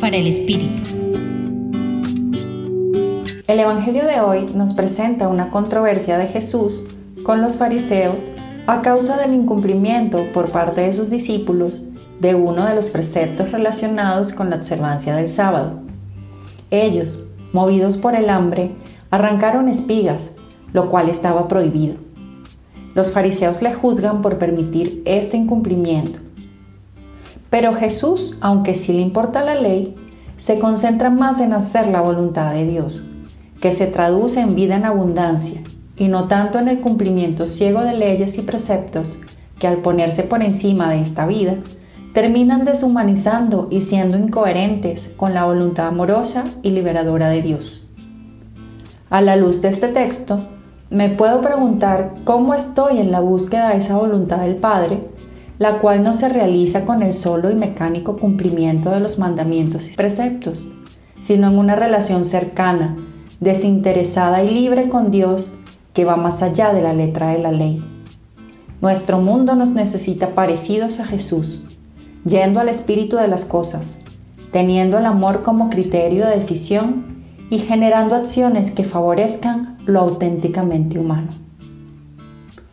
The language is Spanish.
Para el Espíritu. El Evangelio de hoy nos presenta una controversia de Jesús con los fariseos a causa del incumplimiento por parte de sus discípulos de uno de los preceptos relacionados con la observancia del sábado. Ellos, movidos por el hambre, arrancaron espigas, lo cual estaba prohibido. Los fariseos le juzgan por permitir este incumplimiento. Pero Jesús, aunque sí le importa la ley, se concentra más en hacer la voluntad de Dios, que se traduce en vida en abundancia, y no tanto en el cumplimiento ciego de leyes y preceptos que al ponerse por encima de esta vida, terminan deshumanizando y siendo incoherentes con la voluntad amorosa y liberadora de Dios. A la luz de este texto, me puedo preguntar cómo estoy en la búsqueda de esa voluntad del Padre, la cual no se realiza con el solo y mecánico cumplimiento de los mandamientos y preceptos, sino en una relación cercana, desinteresada y libre con Dios que va más allá de la letra de la ley. Nuestro mundo nos necesita parecidos a Jesús, yendo al espíritu de las cosas, teniendo el amor como criterio de decisión y generando acciones que favorezcan lo auténticamente humano.